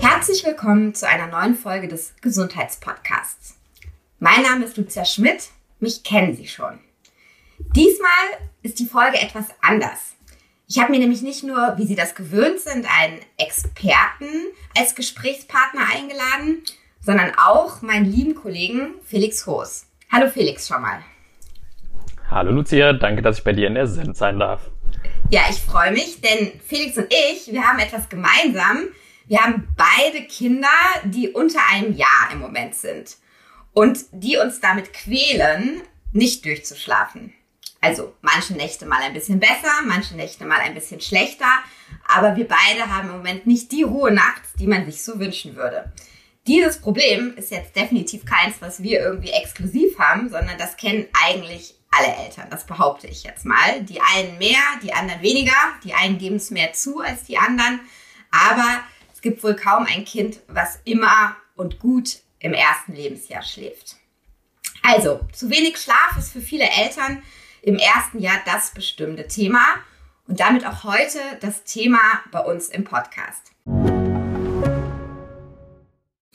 Herzlich willkommen zu einer neuen Folge des Gesundheitspodcasts. Mein Name ist Lucia Schmidt, mich kennen Sie schon. Diesmal ist die Folge etwas anders. Ich habe mir nämlich nicht nur, wie Sie das gewöhnt sind, einen Experten als Gesprächspartner eingeladen, sondern auch meinen lieben Kollegen Felix Hoos. Hallo Felix schon mal. Hallo Lucia, danke, dass ich bei dir in der Send sein darf. Ja, ich freue mich, denn Felix und ich, wir haben etwas gemeinsam. Wir haben beide Kinder, die unter einem Jahr im Moment sind und die uns damit quälen, nicht durchzuschlafen. Also manche Nächte mal ein bisschen besser, manche Nächte mal ein bisschen schlechter, aber wir beide haben im Moment nicht die Ruhe Nacht, die man sich so wünschen würde. Dieses Problem ist jetzt definitiv keins, was wir irgendwie exklusiv haben, sondern das kennen eigentlich alle Eltern. Das behaupte ich jetzt mal. Die einen mehr, die anderen weniger. Die einen geben es mehr zu als die anderen. Aber es gibt wohl kaum ein Kind, was immer und gut im ersten Lebensjahr schläft. Also, zu wenig Schlaf ist für viele Eltern im ersten Jahr das bestimmte Thema und damit auch heute das Thema bei uns im Podcast.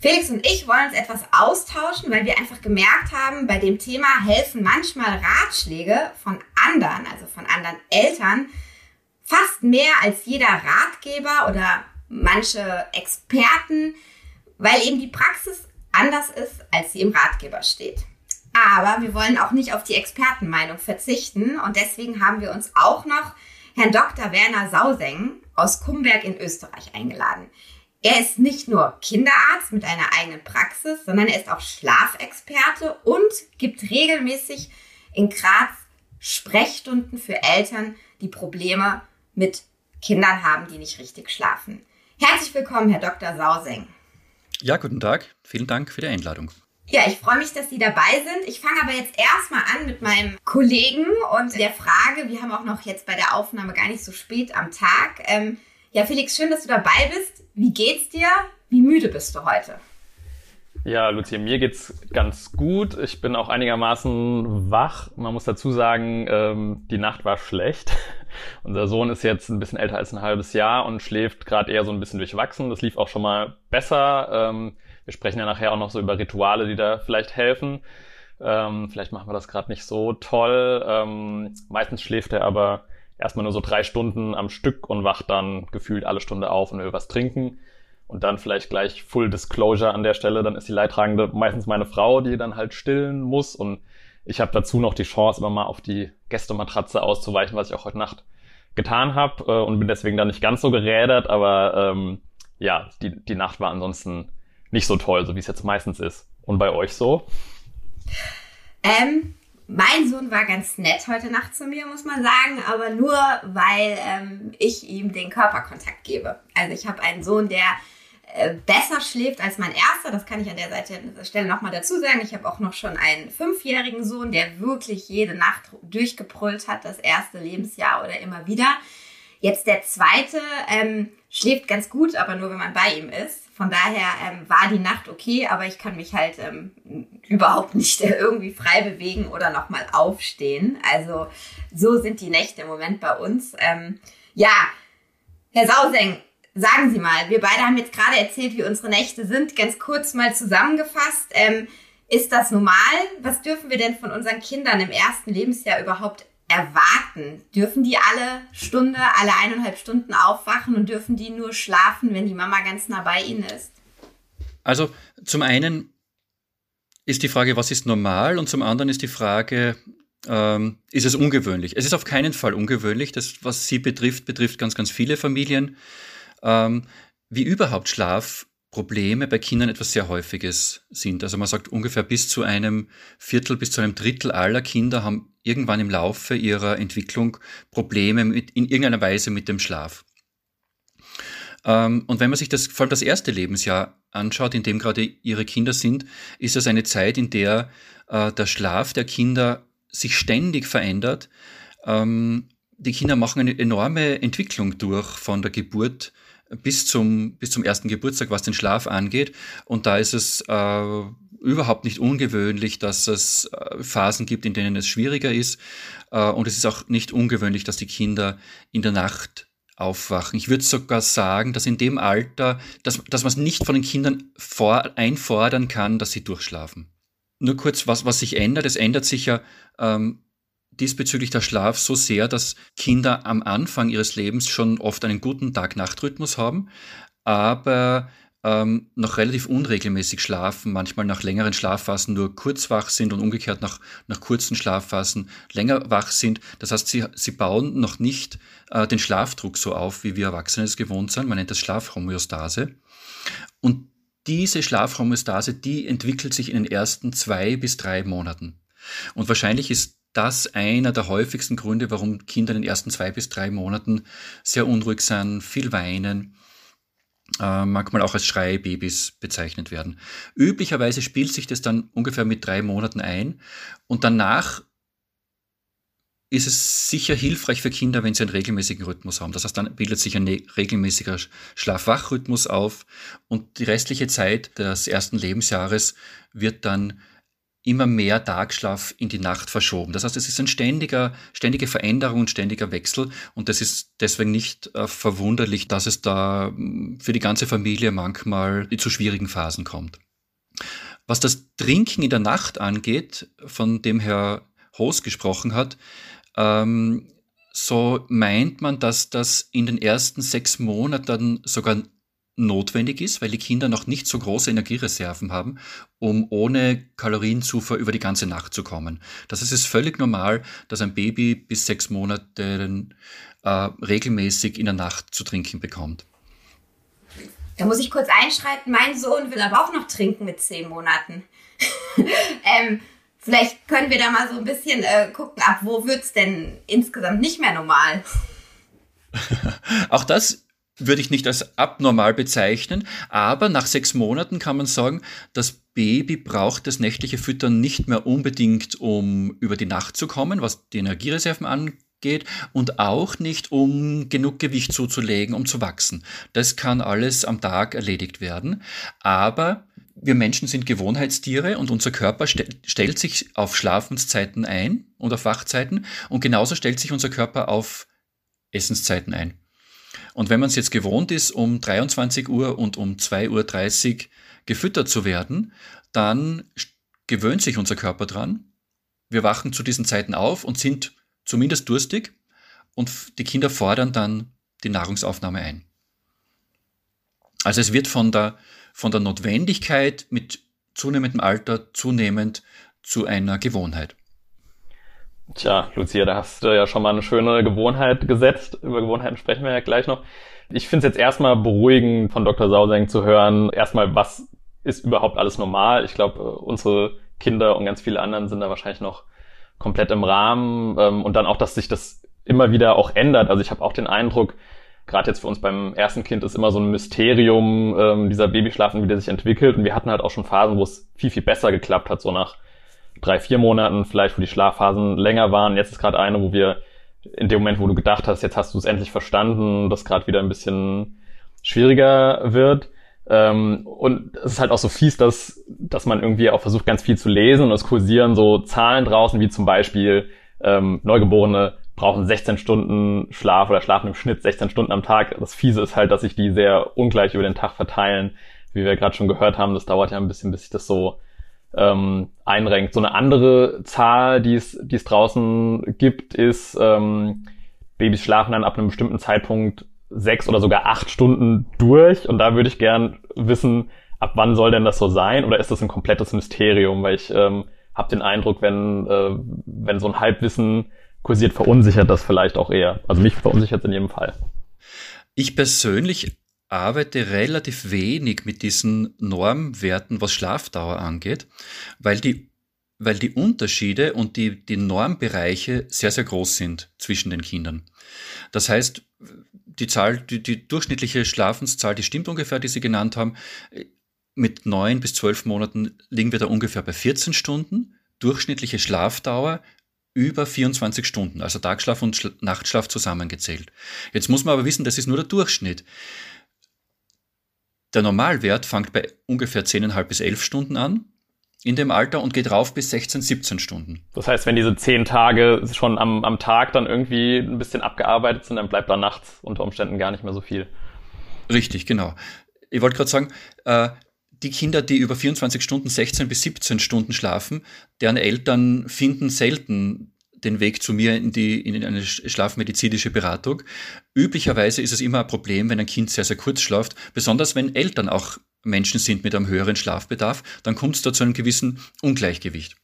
Felix und ich wollen uns etwas austauschen, weil wir einfach gemerkt haben, bei dem Thema helfen manchmal Ratschläge von anderen, also von anderen Eltern, fast mehr als jeder Ratgeber oder manche Experten, weil eben die Praxis anders ist, als sie im Ratgeber steht. Aber wir wollen auch nicht auf die Expertenmeinung verzichten und deswegen haben wir uns auch noch Herrn Dr. Werner Sauseng aus Kumberg in Österreich eingeladen. Er ist nicht nur Kinderarzt mit einer eigenen Praxis, sondern er ist auch Schlafexperte und gibt regelmäßig in Graz Sprechstunden für Eltern, die Probleme mit Kindern haben, die nicht richtig schlafen. Herzlich willkommen, Herr Dr. Sauseng. Ja, guten Tag. Vielen Dank für die Einladung. Ja, ich freue mich, dass Sie dabei sind. Ich fange aber jetzt erstmal an mit meinem Kollegen und der Frage, wir haben auch noch jetzt bei der Aufnahme gar nicht so spät am Tag. Ähm, ja, Felix, schön, dass du dabei bist. Wie geht's dir? Wie müde bist du heute? Ja, Lucia, mir geht's ganz gut. Ich bin auch einigermaßen wach. Man muss dazu sagen, ähm, die Nacht war schlecht. Unser Sohn ist jetzt ein bisschen älter als ein halbes Jahr und schläft gerade eher so ein bisschen durchwachsen. Das lief auch schon mal besser. Ähm, wir sprechen ja nachher auch noch so über Rituale, die da vielleicht helfen. Ähm, vielleicht machen wir das gerade nicht so toll. Ähm, meistens schläft er aber erstmal nur so drei Stunden am Stück und wacht dann gefühlt alle Stunde auf und will was trinken. Und dann vielleicht gleich Full Disclosure an der Stelle, dann ist die Leidtragende meistens meine Frau, die dann halt stillen muss. Und ich habe dazu noch die Chance, immer mal auf die Gästematratze auszuweichen, was ich auch heute Nacht getan habe äh, und bin deswegen dann nicht ganz so gerädert, aber ähm, ja, die, die Nacht war ansonsten nicht so toll, so wie es jetzt meistens ist. Und bei euch so? Ähm, mein Sohn war ganz nett heute Nacht zu mir, muss man sagen, aber nur weil ähm, ich ihm den Körperkontakt gebe. Also ich habe einen Sohn, der äh, besser schläft als mein erster. Das kann ich an der Seite, Stelle nochmal dazu sagen. Ich habe auch noch schon einen fünfjährigen Sohn, der wirklich jede Nacht durchgebrüllt hat, das erste Lebensjahr oder immer wieder. Jetzt der zweite ähm, schläft ganz gut, aber nur wenn man bei ihm ist. Von daher ähm, war die Nacht okay, aber ich kann mich halt ähm, überhaupt nicht äh, irgendwie frei bewegen oder nochmal aufstehen. Also so sind die Nächte im Moment bei uns. Ähm, ja, Herr Sauseng, sagen Sie mal, wir beide haben jetzt gerade erzählt, wie unsere Nächte sind. Ganz kurz mal zusammengefasst. Ähm, ist das normal? Was dürfen wir denn von unseren Kindern im ersten Lebensjahr überhaupt erwarten? Dürfen die alle Stunde, alle eineinhalb Stunden aufwachen und dürfen die nur schlafen, wenn die Mama ganz nah bei ihnen ist? Also zum einen ist die Frage, was ist normal? Und zum anderen ist die Frage, ähm, ist es ungewöhnlich? Es ist auf keinen Fall ungewöhnlich. Das, was sie betrifft, betrifft ganz, ganz viele Familien. Ähm, wie überhaupt Schlafprobleme bei Kindern etwas sehr Häufiges sind. Also man sagt ungefähr bis zu einem Viertel, bis zu einem Drittel aller Kinder haben irgendwann im Laufe ihrer Entwicklung Probleme mit, in irgendeiner Weise mit dem Schlaf. Ähm, und wenn man sich das, vor allem das erste Lebensjahr anschaut, in dem gerade ihre Kinder sind, ist das eine Zeit, in der äh, der Schlaf der Kinder sich ständig verändert. Ähm, die Kinder machen eine enorme Entwicklung durch von der Geburt bis zum, bis zum ersten Geburtstag, was den Schlaf angeht. Und da ist es äh, überhaupt nicht ungewöhnlich, dass es äh, Phasen gibt, in denen es schwieriger ist. Äh, und es ist auch nicht ungewöhnlich, dass die Kinder in der Nacht aufwachen. Ich würde sogar sagen, dass in dem Alter, dass, dass man es nicht von den Kindern vor, einfordern kann, dass sie durchschlafen. Nur kurz, was, was sich ändert. Es ändert sich ja ähm, diesbezüglich der Schlaf so sehr, dass Kinder am Anfang ihres Lebens schon oft einen guten Tag-Nacht-Rhythmus haben, aber ähm, noch relativ unregelmäßig schlafen, manchmal nach längeren Schlafphasen nur kurz wach sind und umgekehrt nach, nach kurzen Schlafphasen länger wach sind. Das heißt, sie, sie bauen noch nicht äh, den Schlafdruck so auf, wie wir Erwachsene es gewohnt sind. Man nennt das Schlafhomöostase. Und diese Schlafhomöostase, die entwickelt sich in den ersten zwei bis drei Monaten. Und wahrscheinlich ist das einer der häufigsten Gründe, warum Kinder in den ersten zwei bis drei Monaten sehr unruhig sind, viel weinen, äh, manchmal auch als Schreibabys bezeichnet werden. Üblicherweise spielt sich das dann ungefähr mit drei Monaten ein und danach ist es sicher hilfreich für Kinder, wenn sie einen regelmäßigen Rhythmus haben. Das heißt, dann bildet sich ein ne-, regelmäßiger Schlaf-Wach-Rhythmus auf und die restliche Zeit des ersten Lebensjahres wird dann immer mehr Tagschlaf in die Nacht verschoben. Das heißt, es ist ein ständiger, ständige Veränderung und ständiger Wechsel und das ist deswegen nicht äh, verwunderlich, dass es da mm, für die ganze Familie manchmal zu schwierigen Phasen kommt. Was das Trinken in der Nacht angeht, von dem Herr Hoos gesprochen hat, ähm, so meint man, dass das in den ersten sechs Monaten sogar notwendig ist, weil die Kinder noch nicht so große Energiereserven haben, um ohne Kalorienzufuhr über die ganze Nacht zu kommen. Das heißt, es ist völlig normal, dass ein Baby bis sechs Monate äh, regelmäßig in der Nacht zu trinken bekommt. Da muss ich kurz einschreiten. Mein Sohn will aber auch noch trinken mit zehn Monaten. ähm, vielleicht können wir da mal so ein bisschen äh, gucken, ab wo wird es denn insgesamt nicht mehr normal? auch das würde ich nicht als abnormal bezeichnen, aber nach sechs Monaten kann man sagen, das Baby braucht das nächtliche Füttern nicht mehr unbedingt, um über die Nacht zu kommen, was die Energiereserven angeht, und auch nicht, um genug Gewicht zuzulegen, um zu wachsen. Das kann alles am Tag erledigt werden, aber wir Menschen sind Gewohnheitstiere und unser Körper st stellt sich auf Schlafenszeiten ein und auf Wachzeiten und genauso stellt sich unser Körper auf Essenszeiten ein. Und wenn man es jetzt gewohnt ist, um 23 Uhr und um 2.30 Uhr gefüttert zu werden, dann gewöhnt sich unser Körper dran. Wir wachen zu diesen Zeiten auf und sind zumindest durstig und die Kinder fordern dann die Nahrungsaufnahme ein. Also es wird von der, von der Notwendigkeit mit zunehmendem Alter zunehmend zu einer Gewohnheit. Tja, Lucia, da hast du ja schon mal eine schöne Gewohnheit gesetzt. Über Gewohnheiten sprechen wir ja gleich noch. Ich finde es jetzt erstmal beruhigend von Dr. Sauseng zu hören, erstmal, was ist überhaupt alles normal. Ich glaube, unsere Kinder und ganz viele anderen sind da wahrscheinlich noch komplett im Rahmen. Ähm, und dann auch, dass sich das immer wieder auch ändert. Also ich habe auch den Eindruck, gerade jetzt für uns beim ersten Kind ist immer so ein Mysterium, ähm, dieser Babyschlafen, wie der sich entwickelt. Und wir hatten halt auch schon Phasen, wo es viel, viel besser geklappt hat, so nach drei, vier Monaten, vielleicht wo die Schlafphasen länger waren. Jetzt ist gerade eine, wo wir in dem Moment, wo du gedacht hast, jetzt hast du es endlich verstanden, das gerade wieder ein bisschen schwieriger wird. Ähm, und es ist halt auch so fies, dass, dass man irgendwie auch versucht, ganz viel zu lesen und es kursieren so Zahlen draußen, wie zum Beispiel ähm, Neugeborene brauchen 16 Stunden Schlaf oder schlafen im Schnitt 16 Stunden am Tag. Das Fiese ist halt, dass sich die sehr ungleich über den Tag verteilen. Wie wir gerade schon gehört haben, das dauert ja ein bisschen, bis sich das so ähm, einrenkt. So eine andere Zahl, die es, die es draußen gibt, ist, ähm, Babys schlafen dann ab einem bestimmten Zeitpunkt sechs oder sogar acht Stunden durch. Und da würde ich gern wissen, ab wann soll denn das so sein? Oder ist das ein komplettes Mysterium? Weil ich ähm, habe den Eindruck, wenn, äh, wenn so ein Halbwissen kursiert, verunsichert das vielleicht auch eher. Also mich verunsichert es in jedem Fall. Ich persönlich arbeite relativ wenig mit diesen Normwerten, was Schlafdauer angeht, weil die weil die Unterschiede und die, die Normbereiche sehr, sehr groß sind zwischen den Kindern. Das heißt, die Zahl, die, die durchschnittliche Schlafenszahl, die stimmt ungefähr, die Sie genannt haben. Mit neun bis zwölf Monaten liegen wir da ungefähr bei 14 Stunden. Durchschnittliche Schlafdauer über 24 Stunden, also Tagschlaf und Schla Nachtschlaf zusammengezählt. Jetzt muss man aber wissen, das ist nur der Durchschnitt. Der Normalwert fängt bei ungefähr 10,5 bis 11 Stunden an in dem Alter und geht rauf bis 16, 17 Stunden. Das heißt, wenn diese zehn Tage schon am, am Tag dann irgendwie ein bisschen abgearbeitet sind, dann bleibt da nachts unter Umständen gar nicht mehr so viel. Richtig, genau. Ich wollte gerade sagen, äh, die Kinder, die über 24 Stunden, 16 bis 17 Stunden schlafen, deren Eltern finden selten den Weg zu mir in, die, in eine schlafmedizinische Beratung. Üblicherweise ist es immer ein Problem, wenn ein Kind sehr, sehr kurz schlaft, besonders wenn Eltern auch Menschen sind mit einem höheren Schlafbedarf, dann kommt es da zu einem gewissen Ungleichgewicht.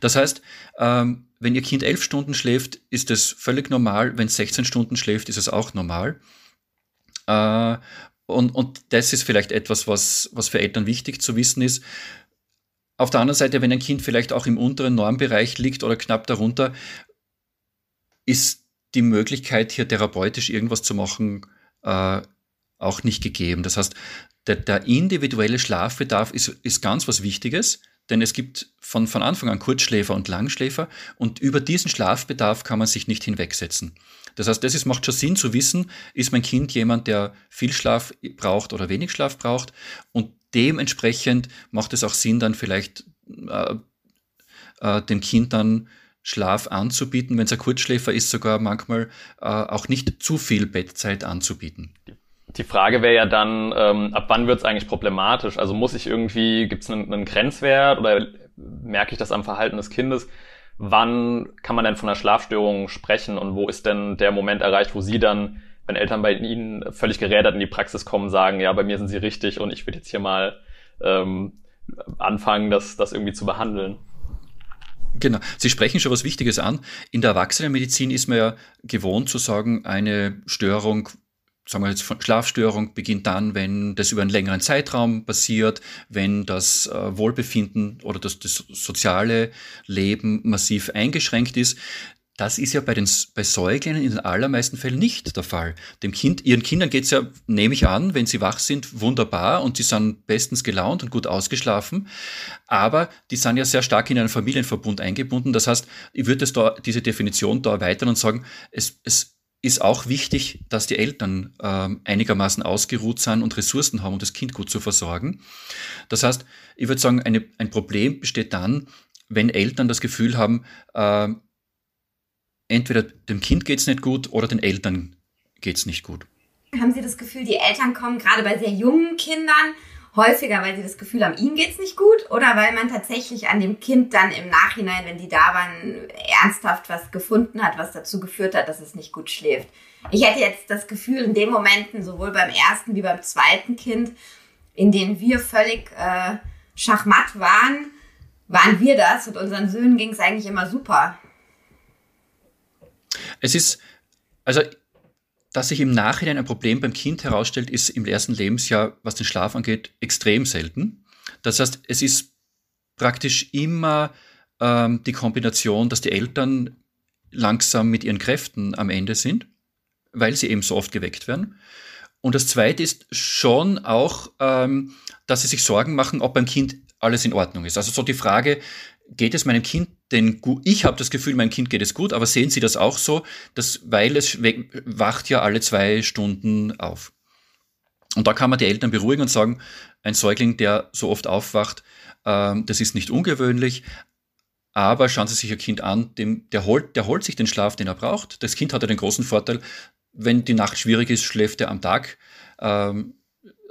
Das heißt, ähm, wenn Ihr Kind elf Stunden schläft, ist es völlig normal. Wenn es 16 Stunden schläft, ist es auch normal. Äh, und, und das ist vielleicht etwas, was, was für Eltern wichtig zu wissen ist. Auf der anderen Seite, wenn ein Kind vielleicht auch im unteren Normbereich liegt oder knapp darunter, ist die Möglichkeit, hier therapeutisch irgendwas zu machen, äh, auch nicht gegeben. Das heißt, der, der individuelle Schlafbedarf ist, ist ganz was Wichtiges, denn es gibt von, von Anfang an Kurzschläfer und Langschläfer und über diesen Schlafbedarf kann man sich nicht hinwegsetzen. Das heißt, das ist, macht schon Sinn zu wissen, ist mein Kind jemand, der viel Schlaf braucht oder wenig Schlaf braucht und dementsprechend macht es auch Sinn, dann vielleicht äh, äh, dem Kind dann Schlaf anzubieten, wenn es ein Kurzschläfer ist, sogar manchmal äh, auch nicht zu viel Bettzeit anzubieten. Die Frage wäre ja dann, ähm, ab wann wird es eigentlich problematisch? Also muss ich irgendwie, gibt es einen, einen Grenzwert oder merke ich das am Verhalten des Kindes? Wann kann man denn von einer Schlafstörung sprechen und wo ist denn der Moment erreicht, wo Sie dann, wenn Eltern bei Ihnen völlig gerädert in die Praxis kommen, sagen, ja, bei mir sind Sie richtig und ich würde jetzt hier mal ähm, anfangen, das, das irgendwie zu behandeln? Genau. Sie sprechen schon was Wichtiges an. In der Erwachsenenmedizin ist man ja gewohnt zu sagen, eine Störung sagen wir jetzt, Schlafstörung beginnt dann, wenn das über einen längeren Zeitraum passiert, wenn das äh, Wohlbefinden oder das, das soziale Leben massiv eingeschränkt ist. Das ist ja bei den bei Säuglingen in den allermeisten Fällen nicht der Fall. Dem Kind, ihren Kindern geht's ja, nehme ich an, wenn sie wach sind, wunderbar und sie sind bestens gelaunt und gut ausgeschlafen. Aber die sind ja sehr stark in einen Familienverbund eingebunden. Das heißt, ich würde da, diese Definition da erweitern und sagen, es, es ist auch wichtig, dass die Eltern ähm, einigermaßen ausgeruht sind und Ressourcen haben, um das Kind gut zu versorgen. Das heißt, ich würde sagen, eine, ein Problem besteht dann, wenn Eltern das Gefühl haben, äh, entweder dem Kind geht's nicht gut oder den Eltern geht's nicht gut. Haben Sie das Gefühl, die Eltern kommen gerade bei sehr jungen Kindern häufiger, weil sie das Gefühl haben, ihnen geht's nicht gut oder weil man tatsächlich an dem Kind dann im Nachhinein, wenn die da waren, ernsthaft was gefunden hat, was dazu geführt hat, dass es nicht gut schläft. Ich hätte jetzt das Gefühl, in den Momenten, sowohl beim ersten wie beim zweiten Kind, in denen wir völlig äh, schachmatt waren, waren wir das und unseren Söhnen ging es eigentlich immer super. Es ist, also dass sich im Nachhinein ein Problem beim Kind herausstellt, ist im ersten Lebensjahr, was den Schlaf angeht, extrem selten. Das heißt, es ist praktisch immer ähm, die Kombination, dass die Eltern langsam mit ihren Kräften am Ende sind, weil sie eben so oft geweckt werden. Und das Zweite ist schon auch, ähm, dass sie sich Sorgen machen, ob beim Kind alles in Ordnung ist. Also so die Frage, geht es meinem Kind denn? Ich habe das Gefühl, meinem Kind geht es gut, aber sehen Sie das auch so, dass, weil es wacht ja alle zwei Stunden auf. Und da kann man die Eltern beruhigen und sagen, ein Säugling, der so oft aufwacht, ähm, das ist nicht ungewöhnlich, aber schauen Sie sich Ihr Kind an, dem, der, holt, der holt sich den Schlaf, den er braucht. Das Kind hat ja den großen Vorteil, wenn die Nacht schwierig ist, schläft er am Tag ähm,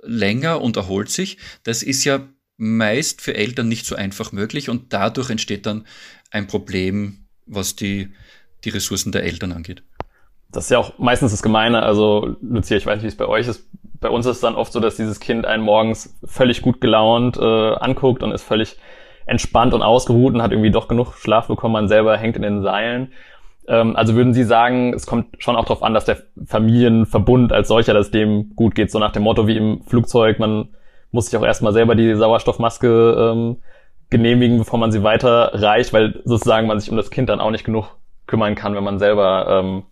länger und erholt sich. Das ist ja meist für Eltern nicht so einfach möglich und dadurch entsteht dann ein Problem, was die, die Ressourcen der Eltern angeht. Das ist ja auch meistens das Gemeine. Also, Lucia, ich weiß nicht, wie es bei euch ist. Bei uns ist es dann oft so, dass dieses Kind einen morgens völlig gut gelaunt äh, anguckt und ist völlig entspannt und ausgeruht und hat irgendwie doch genug Schlaf bekommen. Man selber hängt in den Seilen. Ähm, also würden Sie sagen, es kommt schon auch darauf an, dass der Familienverbund als solcher, dass dem gut geht. So nach dem Motto wie im Flugzeug, man muss sich auch erstmal selber die Sauerstoffmaske ähm, genehmigen, bevor man sie weiterreicht, weil sozusagen man sich um das Kind dann auch nicht genug kümmern kann, wenn man selber ähm,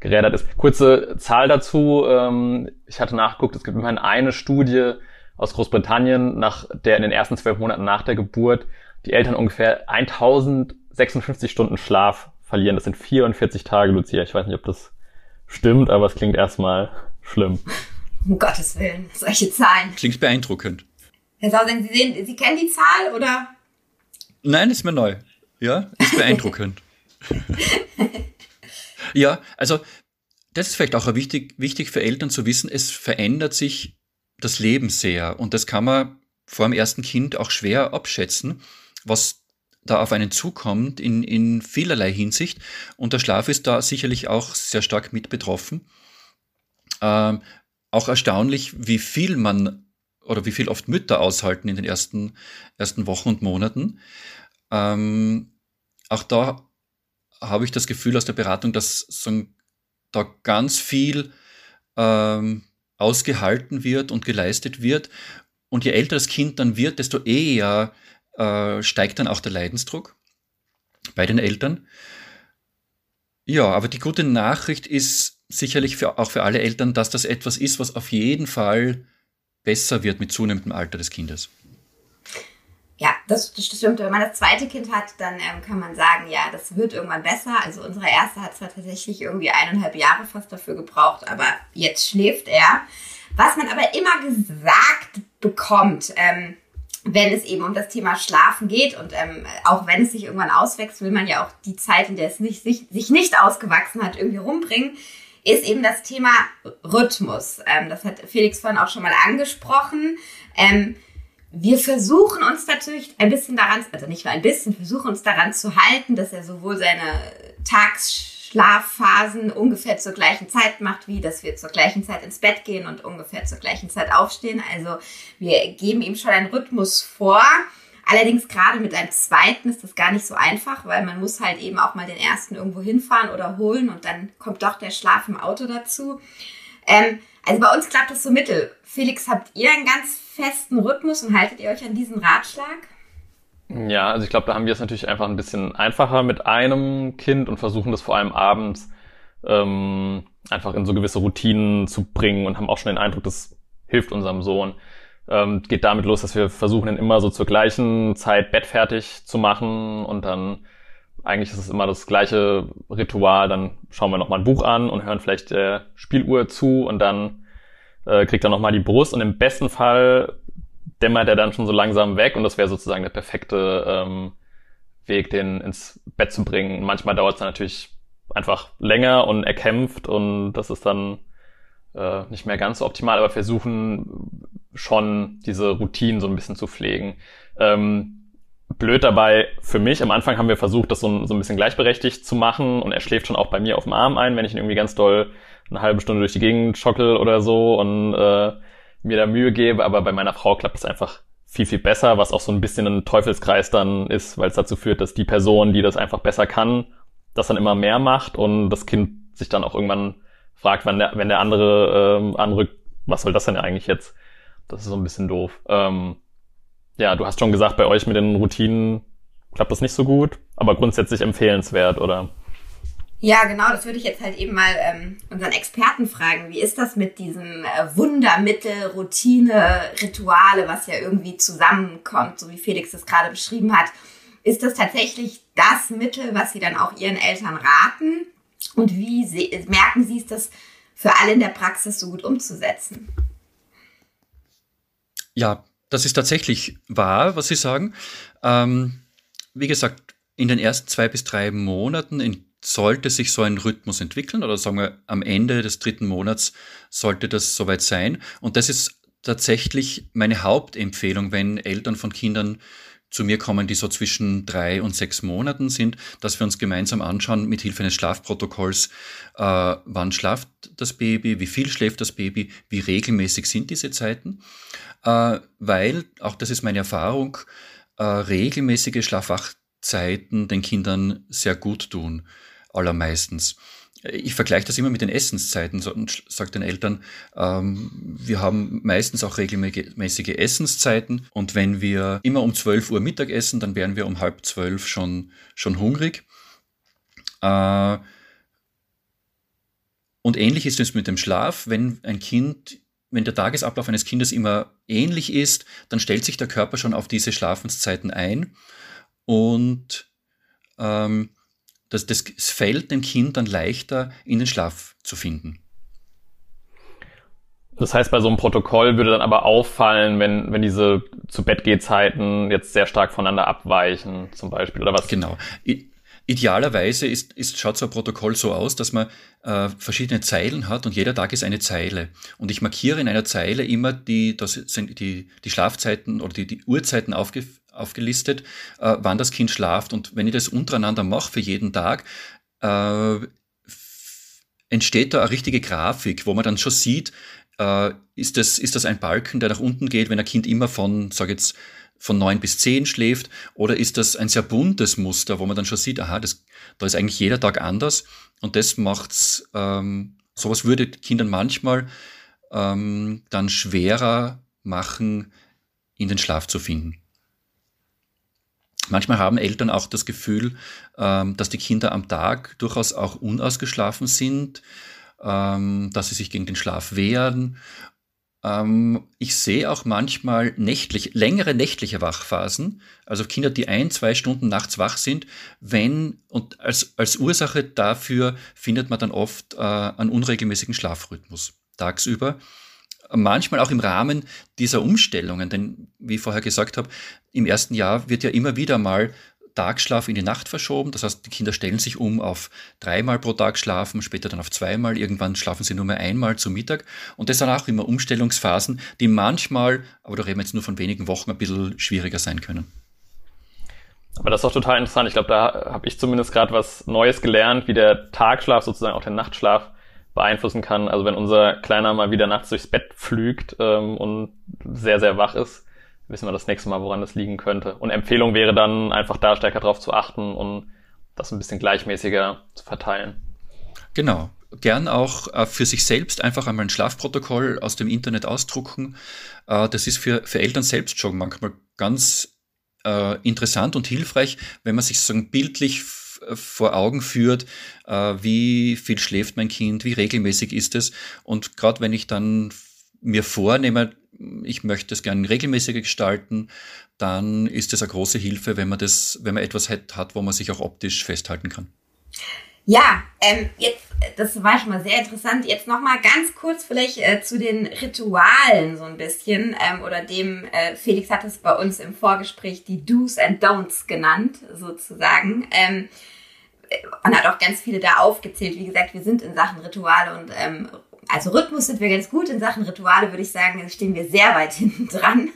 gerädert ist. Kurze Zahl dazu. Ähm, ich hatte nachgeguckt, es gibt immerhin eine Studie aus Großbritannien, nach der in den ersten zwölf Monaten nach der Geburt die Eltern ungefähr 1056 Stunden Schlaf verlieren. Das sind 44 Tage, Lucia. Ich weiß nicht, ob das stimmt, aber es klingt erstmal schlimm. Um Gottes Willen, solche Zahlen. Klingt beeindruckend. Herr Sausen, Sie sehen, Sie kennen die Zahl oder? Nein, ist mir neu. Ja, ist beeindruckend. ja, also das ist vielleicht auch wichtig, wichtig für Eltern zu wissen, es verändert sich das Leben sehr und das kann man vor dem ersten Kind auch schwer abschätzen, was da auf einen zukommt in, in vielerlei Hinsicht und der Schlaf ist da sicherlich auch sehr stark mit betroffen. Ähm, auch erstaunlich, wie viel man oder wie viel oft Mütter aushalten in den ersten, ersten Wochen und Monaten. Ähm, auch da habe ich das Gefühl aus der Beratung, dass so da ganz viel ähm, ausgehalten wird und geleistet wird. Und je älter das Kind dann wird, desto eher äh, steigt dann auch der Leidensdruck bei den Eltern. Ja, aber die gute Nachricht ist sicherlich für, auch für alle Eltern, dass das etwas ist, was auf jeden Fall besser wird mit zunehmendem Alter des Kindes. Ja, das, das stimmt. Wenn man das zweite Kind hat, dann ähm, kann man sagen, ja, das wird irgendwann besser. Also unsere erste hat zwar tatsächlich irgendwie eineinhalb Jahre fast dafür gebraucht, aber jetzt schläft er. Was man aber immer gesagt bekommt, ähm, wenn es eben um das Thema Schlafen geht und ähm, auch wenn es sich irgendwann auswächst, will man ja auch die Zeit, in der es nicht, sich, sich nicht ausgewachsen hat, irgendwie rumbringen, ist eben das Thema Rhythmus. Ähm, das hat Felix vorhin auch schon mal angesprochen. Ähm, wir versuchen uns natürlich ein bisschen daran, also nicht nur ein bisschen, versuchen uns daran zu halten, dass er sowohl seine Tagsschlafphasen ungefähr zur gleichen Zeit macht, wie dass wir zur gleichen Zeit ins Bett gehen und ungefähr zur gleichen Zeit aufstehen. Also wir geben ihm schon einen Rhythmus vor. Allerdings gerade mit einem zweiten ist das gar nicht so einfach, weil man muss halt eben auch mal den ersten irgendwo hinfahren oder holen und dann kommt doch der Schlaf im Auto dazu. Ähm, also bei uns klappt das so mittel. Felix, habt ihr einen ganz festen Rhythmus und haltet ihr euch an diesen Ratschlag? Ja, also ich glaube, da haben wir es natürlich einfach ein bisschen einfacher mit einem Kind und versuchen das vor allem abends ähm, einfach in so gewisse Routinen zu bringen und haben auch schon den Eindruck, das hilft unserem Sohn. Ähm, geht damit los, dass wir versuchen, ihn immer so zur gleichen Zeit bettfertig zu machen und dann eigentlich ist es immer das gleiche Ritual. Dann schauen wir nochmal ein Buch an und hören vielleicht der Spieluhr zu und dann äh, kriegt er nochmal die Brust und im besten Fall dämmert er dann schon so langsam weg und das wäre sozusagen der perfekte ähm, Weg, den ins Bett zu bringen. Manchmal dauert es dann natürlich einfach länger und er kämpft und das ist dann äh, nicht mehr ganz so optimal, aber versuchen schon diese Routinen so ein bisschen zu pflegen. Ähm, blöd dabei für mich. Am Anfang haben wir versucht, das so ein, so ein bisschen gleichberechtigt zu machen und er schläft schon auch bei mir auf dem Arm ein, wenn ich ihn irgendwie ganz doll eine halbe Stunde durch die Gegend schockel oder so und äh, mir da Mühe gebe. Aber bei meiner Frau klappt es einfach viel, viel besser, was auch so ein bisschen ein Teufelskreis dann ist, weil es dazu führt, dass die Person, die das einfach besser kann, das dann immer mehr macht und das Kind sich dann auch irgendwann fragt, wenn der, wenn der andere ähm, anrückt, was soll das denn eigentlich jetzt? Das ist so ein bisschen doof. Ähm, ja, du hast schon gesagt, bei euch mit den Routinen klappt das nicht so gut, aber grundsätzlich empfehlenswert, oder? Ja, genau, das würde ich jetzt halt eben mal ähm, unseren Experten fragen. Wie ist das mit diesem äh, Wundermittel, Routine, Rituale, was ja irgendwie zusammenkommt, so wie Felix das gerade beschrieben hat? Ist das tatsächlich das Mittel, was Sie dann auch Ihren Eltern raten? Und wie merken Sie es, das für alle in der Praxis so gut umzusetzen? Ja, das ist tatsächlich wahr, was Sie sagen. Ähm, wie gesagt, in den ersten zwei bis drei Monaten in, sollte sich so ein Rhythmus entwickeln oder sagen wir am Ende des dritten Monats sollte das soweit sein. Und das ist tatsächlich meine Hauptempfehlung, wenn Eltern von Kindern zu mir kommen, die so zwischen drei und sechs Monaten sind, dass wir uns gemeinsam anschauen mit Hilfe eines Schlafprotokolls, äh, wann schlaft das Baby, wie viel schläft das Baby, wie regelmäßig sind diese Zeiten, äh, weil, auch das ist meine Erfahrung, äh, regelmäßige Schlafwachzeiten den Kindern sehr gut tun, allermeistens. Ich vergleiche das immer mit den Essenszeiten und sage den Eltern, ähm, wir haben meistens auch regelmäßige Essenszeiten und wenn wir immer um 12 Uhr Mittag essen, dann wären wir um halb zwölf schon, schon hungrig. Äh, und ähnlich ist es mit dem Schlaf. Wenn ein Kind, wenn der Tagesablauf eines Kindes immer ähnlich ist, dann stellt sich der Körper schon auf diese Schlafenszeiten ein und ähm, das, das, es fällt dem Kind dann leichter, in den Schlaf zu finden. Das heißt, bei so einem Protokoll würde dann aber auffallen, wenn, wenn diese zu Bett jetzt sehr stark voneinander abweichen, zum Beispiel, oder was? Genau. Idealerweise ist, ist, schaut so ein Protokoll so aus, dass man äh, verschiedene Zeilen hat und jeder Tag ist eine Zeile. Und ich markiere in einer Zeile immer die, das sind die, die Schlafzeiten oder die, die Uhrzeiten aufge, aufgelistet, äh, wann das Kind schlaft. Und wenn ich das untereinander mache für jeden Tag, äh, entsteht da eine richtige Grafik, wo man dann schon sieht, äh, ist, das, ist das ein Balken, der nach unten geht, wenn ein Kind immer von, sag jetzt, von neun bis zehn schläft? Oder ist das ein sehr buntes Muster, wo man dann schon sieht, aha, das, da ist eigentlich jeder Tag anders und das macht's, ähm, sowas würde Kindern manchmal ähm, dann schwerer machen, in den Schlaf zu finden. Manchmal haben Eltern auch das Gefühl, ähm, dass die Kinder am Tag durchaus auch unausgeschlafen sind, ähm, dass sie sich gegen den Schlaf wehren ähm, ich sehe auch manchmal nächtlich, längere nächtliche Wachphasen, also Kinder, die ein, zwei Stunden nachts wach sind, wenn, und als, als Ursache dafür findet man dann oft äh, einen unregelmäßigen Schlafrhythmus tagsüber. Manchmal auch im Rahmen dieser Umstellungen, denn wie ich vorher gesagt habe, im ersten Jahr wird ja immer wieder mal Tagschlaf in die Nacht verschoben. Das heißt, die Kinder stellen sich um auf dreimal pro Tag schlafen, später dann auf zweimal. Irgendwann schlafen sie nur mehr einmal zu Mittag. Und das sind auch immer Umstellungsphasen, die manchmal, aber da reden wir jetzt nur von wenigen Wochen, ein bisschen schwieriger sein können. Aber das ist auch total interessant. Ich glaube, da habe ich zumindest gerade was Neues gelernt, wie der Tagschlaf sozusagen auch den Nachtschlaf beeinflussen kann. Also wenn unser Kleiner mal wieder nachts durchs Bett pflügt ähm, und sehr, sehr wach ist, wissen wir das nächste Mal, woran das liegen könnte. Und Empfehlung wäre dann einfach da stärker drauf zu achten und das ein bisschen gleichmäßiger zu verteilen. Genau. Gern auch äh, für sich selbst einfach einmal ein Schlafprotokoll aus dem Internet ausdrucken. Äh, das ist für, für Eltern selbst schon manchmal ganz äh, interessant und hilfreich, wenn man sich sozusagen bildlich vor Augen führt, äh, wie viel schläft mein Kind, wie regelmäßig ist es. Und gerade wenn ich dann mir vornehme, ich möchte es gerne regelmäßiger gestalten, dann ist es eine große Hilfe, wenn man das, wenn man etwas hat, hat wo man sich auch optisch festhalten kann. Ja, ähm, jetzt, das war schon mal sehr interessant. Jetzt nochmal ganz kurz vielleicht äh, zu den Ritualen so ein bisschen ähm, oder dem, äh, Felix hat es bei uns im Vorgespräch die Do's and Don'ts genannt, sozusagen. Ähm, und hat auch ganz viele da aufgezählt. Wie gesagt, wir sind in Sachen Rituale und ähm, also Rhythmus sind wir ganz gut. In Sachen Rituale würde ich sagen, stehen wir sehr weit hinten dran.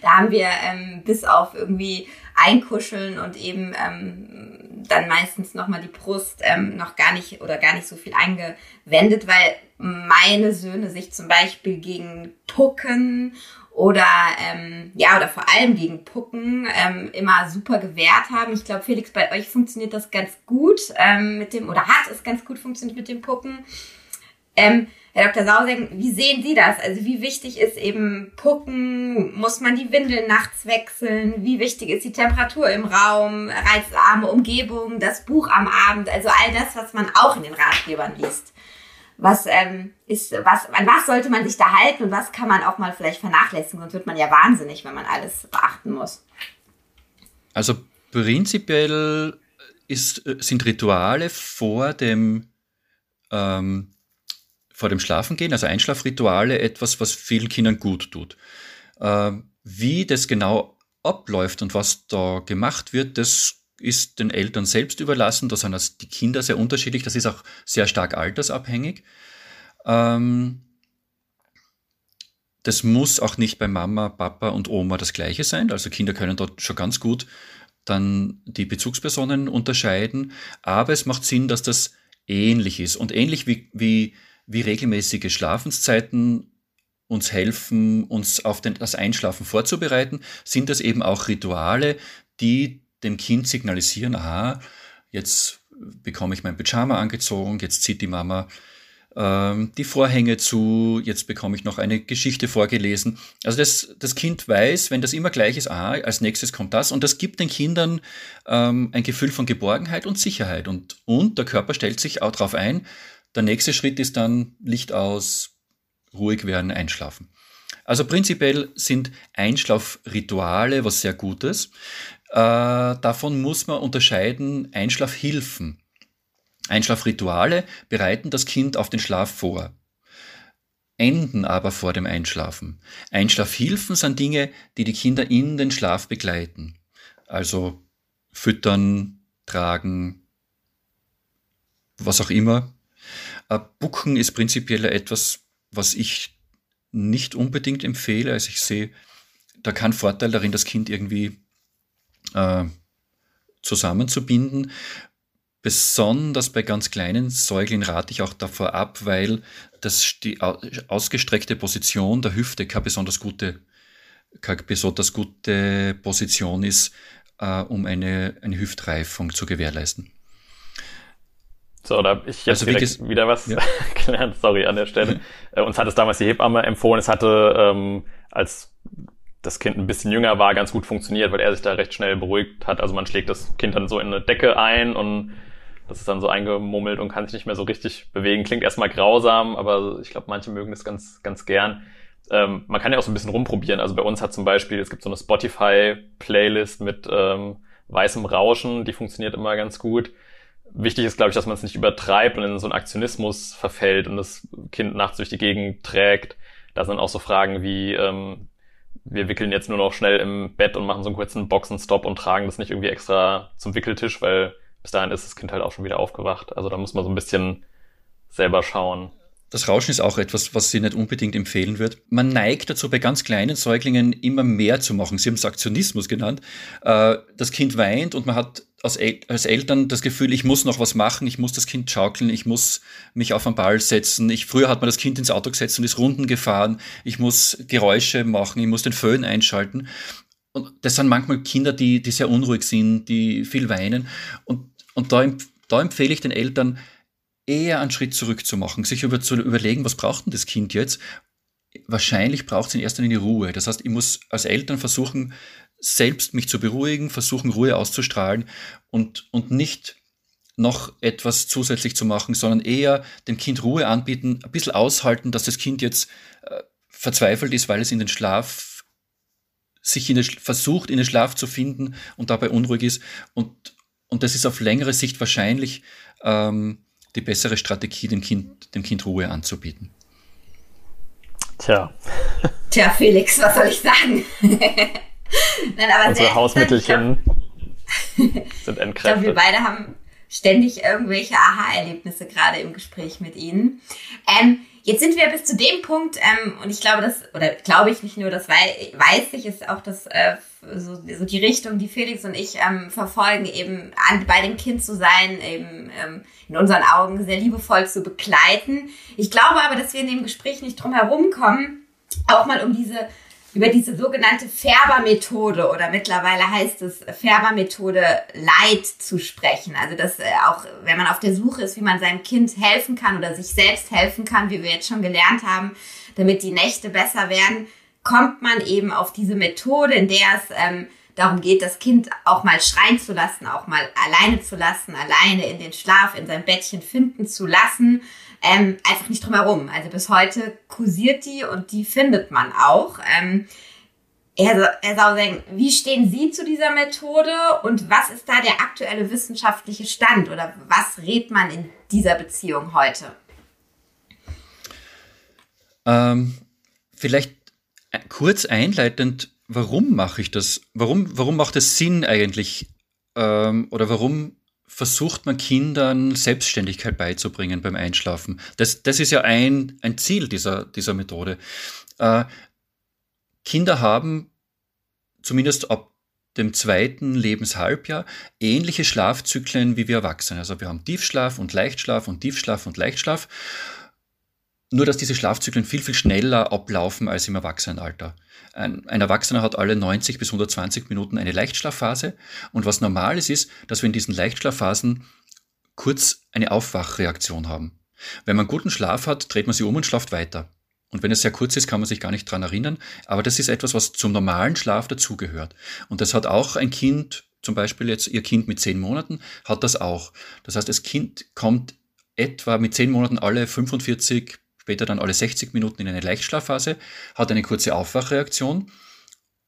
da haben wir ähm, bis auf irgendwie Einkuscheln und eben ähm, dann meistens nochmal die Brust ähm, noch gar nicht oder gar nicht so viel eingewendet, weil meine Söhne sich zum Beispiel gegen Pucken oder ähm, ja oder vor allem gegen Pucken ähm, immer super gewehrt haben. Ich glaube, Felix, bei euch funktioniert das ganz gut ähm, mit dem oder hat es ganz gut funktioniert mit dem Pucken. Ähm, Herr Dr. Sauseng, wie sehen Sie das? Also wie wichtig ist eben Pucken? Muss man die Windeln nachts wechseln? Wie wichtig ist die Temperatur im Raum? Reizarme Umgebung, das Buch am Abend? Also all das, was man auch in den Ratgebern liest. Was ähm, ist, was, an was sollte man sich da halten und was kann man auch mal vielleicht vernachlässigen? Sonst wird man ja wahnsinnig, wenn man alles beachten muss. Also prinzipiell ist, äh, sind Rituale vor dem ähm, vor dem Schlafengehen, also Einschlafrituale, etwas, was vielen Kindern gut tut. Ähm, wie das genau abläuft und was da gemacht wird, das ist den Eltern selbst überlassen. Da sind die Kinder sehr unterschiedlich. Das ist auch sehr stark altersabhängig. Ähm, das muss auch nicht bei Mama, Papa und Oma das Gleiche sein. Also Kinder können dort schon ganz gut dann die Bezugspersonen unterscheiden. Aber es macht Sinn, dass das ähnlich ist. Und ähnlich wie, wie wie regelmäßige Schlafenszeiten uns helfen, uns auf den, das Einschlafen vorzubereiten, sind das eben auch Rituale, die dem Kind signalisieren, aha, jetzt bekomme ich mein Pyjama angezogen, jetzt zieht die Mama ähm, die Vorhänge zu, jetzt bekomme ich noch eine Geschichte vorgelesen. Also das, das Kind weiß, wenn das immer gleich ist, ah, als nächstes kommt das und das gibt den Kindern ähm, ein Gefühl von Geborgenheit und Sicherheit und, und der Körper stellt sich auch darauf ein. Der nächste Schritt ist dann Licht aus, ruhig werden, einschlafen. Also prinzipiell sind Einschlafrituale was sehr Gutes. Äh, davon muss man unterscheiden Einschlafhilfen. Einschlafrituale bereiten das Kind auf den Schlaf vor, enden aber vor dem Einschlafen. Einschlafhilfen sind Dinge, die die Kinder in den Schlaf begleiten. Also füttern, tragen, was auch immer. Äh, Bucken ist prinzipiell etwas, was ich nicht unbedingt empfehle. Also ich sehe da keinen Vorteil darin, das Kind irgendwie äh, zusammenzubinden. Besonders bei ganz kleinen Säuglingen rate ich auch davor ab, weil das die ausgestreckte Position der Hüfte keine besonders gute, keine besonders gute Position ist, äh, um eine, eine Hüftreifung zu gewährleisten. So, da habe ich jetzt also wieder was ja. gelernt, sorry an der Stelle. äh, uns hat es damals die Hebamme empfohlen, es hatte, ähm, als das Kind ein bisschen jünger war, ganz gut funktioniert, weil er sich da recht schnell beruhigt hat. Also man schlägt das Kind dann so in eine Decke ein und das ist dann so eingemummelt und kann sich nicht mehr so richtig bewegen. Klingt erstmal grausam, aber ich glaube, manche mögen das ganz, ganz gern. Ähm, man kann ja auch so ein bisschen rumprobieren. Also bei uns hat zum Beispiel, es gibt so eine Spotify-Playlist mit ähm, weißem Rauschen, die funktioniert immer ganz gut. Wichtig ist, glaube ich, dass man es nicht übertreibt und in so einen Aktionismus verfällt und das Kind nachts durch die Gegend trägt. Da sind auch so Fragen wie, ähm, wir wickeln jetzt nur noch schnell im Bett und machen so einen kurzen Boxenstopp und tragen das nicht irgendwie extra zum Wickeltisch, weil bis dahin ist das Kind halt auch schon wieder aufgewacht. Also da muss man so ein bisschen selber schauen. Das Rauschen ist auch etwas, was sie nicht unbedingt empfehlen wird. Man neigt dazu, bei ganz kleinen Säuglingen immer mehr zu machen. Sie haben es Aktionismus genannt. Äh, das Kind weint und man hat als, Eltern das Gefühl, ich muss noch was machen, ich muss das Kind schaukeln, ich muss mich auf einen Ball setzen. Ich, früher hat man das Kind ins Auto gesetzt und ist Runden gefahren. Ich muss Geräusche machen, ich muss den Föhn einschalten. Und das sind manchmal Kinder, die, die sehr unruhig sind, die viel weinen. Und und da, da empfehle ich den Eltern, eher einen Schritt zurück zu machen, sich über, zu überlegen, was braucht denn das Kind jetzt? Wahrscheinlich braucht es in erster Linie Ruhe. Das heißt, ich muss als Eltern versuchen, selbst mich zu beruhigen, versuchen, Ruhe auszustrahlen und, und nicht noch etwas zusätzlich zu machen, sondern eher dem Kind Ruhe anbieten, ein bisschen aushalten, dass das Kind jetzt äh, verzweifelt ist, weil es in den Schlaf sich in den, versucht, in den Schlaf zu finden und dabei unruhig ist und, und das ist auf längere Sicht wahrscheinlich ähm, die bessere Strategie, dem Kind, dem Kind Ruhe anzubieten. Tja. Tja, Felix, was soll ich sagen? Nein, aber Unsere Hausmittelchen sind entkräftet. Ich glaube, wir beide haben ständig irgendwelche Aha-Erlebnisse gerade im Gespräch mit Ihnen. Ähm, Jetzt sind wir bis zu dem Punkt, ähm, und ich glaube, das, oder glaube ich nicht nur, das wei weiß ich, ist auch das, äh, so, so die Richtung, die Felix und ich ähm, verfolgen, eben an, bei dem Kind zu sein, eben ähm, in unseren Augen sehr liebevoll zu begleiten. Ich glaube aber, dass wir in dem Gespräch nicht drum herum kommen, auch mal um diese über diese sogenannte Färbermethode oder mittlerweile heißt es Färbermethode Light zu sprechen. Also dass äh, auch, wenn man auf der Suche ist, wie man seinem Kind helfen kann oder sich selbst helfen kann, wie wir jetzt schon gelernt haben, damit die Nächte besser werden, kommt man eben auf diese Methode, in der es ähm, darum geht, das Kind auch mal schreien zu lassen, auch mal alleine zu lassen, alleine in den Schlaf, in sein Bettchen finden zu lassen ähm, einfach nicht drum herum. Also bis heute kursiert die und die findet man auch. Ähm, Herr, Herr Sauseng, wie stehen Sie zu dieser Methode und was ist da der aktuelle wissenschaftliche Stand oder was rät man in dieser Beziehung heute? Ähm, vielleicht kurz einleitend, warum mache ich das? Warum, warum macht es Sinn eigentlich ähm, oder warum versucht man Kindern Selbstständigkeit beizubringen beim Einschlafen. Das, das ist ja ein, ein Ziel dieser, dieser Methode. Äh, Kinder haben zumindest ab dem zweiten Lebenshalbjahr ähnliche Schlafzyklen wie wir Erwachsene. Also wir haben Tiefschlaf und Leichtschlaf und Tiefschlaf und Leichtschlaf. Nur dass diese Schlafzyklen viel, viel schneller ablaufen als im Erwachsenenalter. Ein, ein, Erwachsener hat alle 90 bis 120 Minuten eine Leichtschlafphase. Und was normal ist, ist, dass wir in diesen Leichtschlafphasen kurz eine Aufwachreaktion haben. Wenn man guten Schlaf hat, dreht man sich um und schlaft weiter. Und wenn es sehr kurz ist, kann man sich gar nicht dran erinnern. Aber das ist etwas, was zum normalen Schlaf dazugehört. Und das hat auch ein Kind, zum Beispiel jetzt ihr Kind mit zehn Monaten, hat das auch. Das heißt, das Kind kommt etwa mit zehn Monaten alle 45, später dann alle 60 Minuten in eine Leichtschlafphase, hat eine kurze Aufwachreaktion.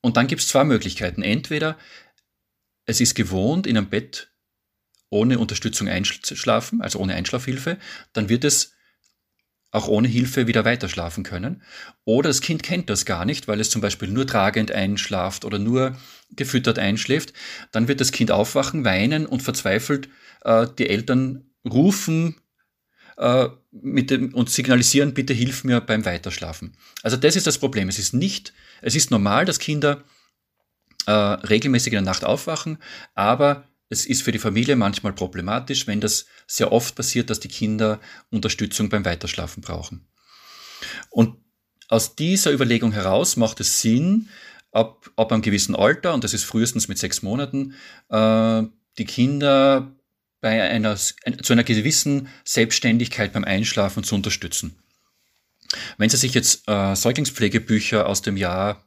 Und dann gibt es zwei Möglichkeiten. Entweder es ist gewohnt, in einem Bett ohne Unterstützung einschlafen, also ohne Einschlafhilfe, dann wird es auch ohne Hilfe wieder weiterschlafen können. Oder das Kind kennt das gar nicht, weil es zum Beispiel nur tragend einschlaft oder nur gefüttert einschläft. Dann wird das Kind aufwachen, weinen und verzweifelt äh, die Eltern rufen äh, mit dem, und signalisieren, bitte hilf mir beim Weiterschlafen. Also das ist das Problem. Es ist nicht, es ist normal, dass Kinder äh, regelmäßig in der Nacht aufwachen, aber es ist für die Familie manchmal problematisch, wenn das sehr oft passiert, dass die Kinder Unterstützung beim Weiterschlafen brauchen. Und aus dieser Überlegung heraus macht es Sinn, ab, ab einem gewissen Alter, und das ist frühestens mit sechs Monaten, äh, die Kinder bei einer, zu einer gewissen Selbstständigkeit beim Einschlafen zu unterstützen. Wenn Sie sich jetzt äh, Säuglingspflegebücher aus dem Jahr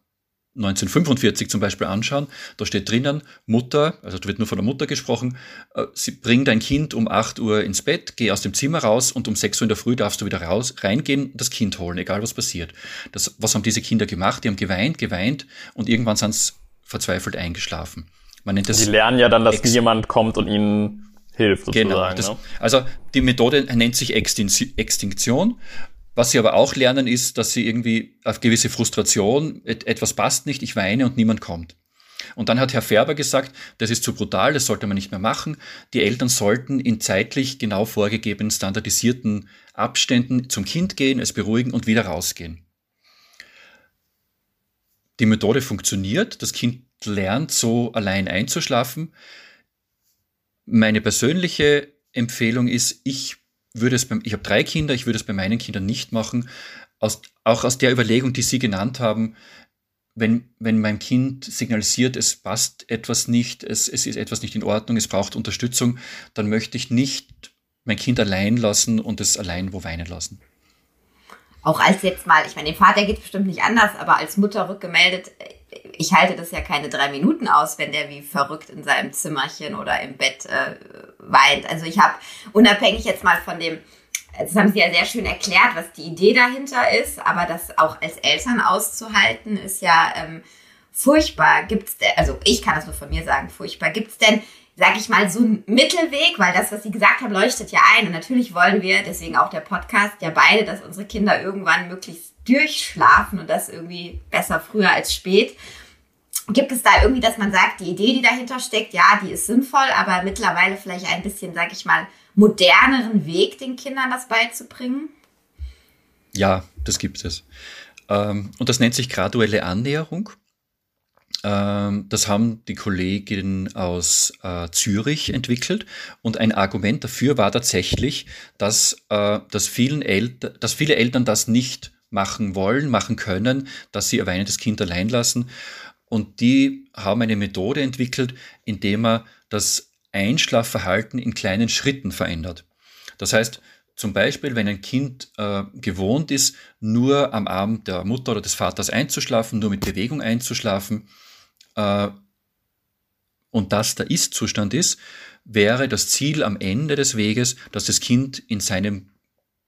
1945 zum Beispiel anschauen, da steht drinnen, Mutter, also da wird nur von der Mutter gesprochen, äh, sie bringt dein Kind um 8 Uhr ins Bett, geh aus dem Zimmer raus und um 6 Uhr in der Früh darfst du wieder raus, reingehen, das Kind holen, egal was passiert. Das, was haben diese Kinder gemacht? Die haben geweint, geweint und irgendwann sind sie verzweifelt eingeschlafen. Man nennt das. Die lernen ja dann, dass jemand kommt und ihnen hilft, sozusagen. Genau. Das, ne? Also die Methode nennt sich Extinktion was sie aber auch lernen, ist, dass sie irgendwie auf gewisse Frustration, etwas passt nicht, ich weine und niemand kommt. Und dann hat Herr Färber gesagt, das ist zu brutal, das sollte man nicht mehr machen. Die Eltern sollten in zeitlich genau vorgegebenen, standardisierten Abständen zum Kind gehen, es beruhigen und wieder rausgehen. Die Methode funktioniert, das Kind lernt so allein einzuschlafen. Meine persönliche Empfehlung ist, ich würde es beim, ich habe drei Kinder, ich würde es bei meinen Kindern nicht machen. Aus, auch aus der Überlegung, die Sie genannt haben, wenn, wenn mein Kind signalisiert, es passt etwas nicht, es, es ist etwas nicht in Ordnung, es braucht Unterstützung, dann möchte ich nicht mein Kind allein lassen und es allein wo weinen lassen. Auch als jetzt mal, ich meine, dem Vater geht es bestimmt nicht anders, aber als Mutter rückgemeldet, ich halte das ja keine drei Minuten aus, wenn der wie verrückt in seinem Zimmerchen oder im Bett äh, weint. Also ich habe unabhängig jetzt mal von dem, das haben Sie ja sehr schön erklärt, was die Idee dahinter ist, aber das auch als Eltern auszuhalten, ist ja ähm, furchtbar. Gibt's denn, also ich kann das nur von mir sagen, furchtbar. Gibt es denn, sag ich mal, so einen Mittelweg, weil das, was Sie gesagt haben, leuchtet ja ein. Und natürlich wollen wir, deswegen auch der Podcast, ja beide, dass unsere Kinder irgendwann möglichst durchschlafen und das irgendwie besser früher als spät. Gibt es da irgendwie, dass man sagt, die Idee, die dahinter steckt, ja, die ist sinnvoll, aber mittlerweile vielleicht ein bisschen, sag ich mal, moderneren Weg, den Kindern das beizubringen? Ja, das gibt es. Ähm, und das nennt sich graduelle Annäherung. Ähm, das haben die Kolleginnen aus äh, Zürich entwickelt. Und ein Argument dafür war tatsächlich, dass, äh, dass, vielen Eltern, dass viele Eltern das nicht machen wollen, machen können, dass sie ihr weinendes Kind allein lassen. Und die haben eine Methode entwickelt, indem man das Einschlafverhalten in kleinen Schritten verändert. Das heißt, zum Beispiel, wenn ein Kind äh, gewohnt ist, nur am Abend der Mutter oder des Vaters einzuschlafen, nur mit Bewegung einzuschlafen, äh, und das der Ist-Zustand ist, wäre das Ziel am Ende des Weges, dass das Kind in seinem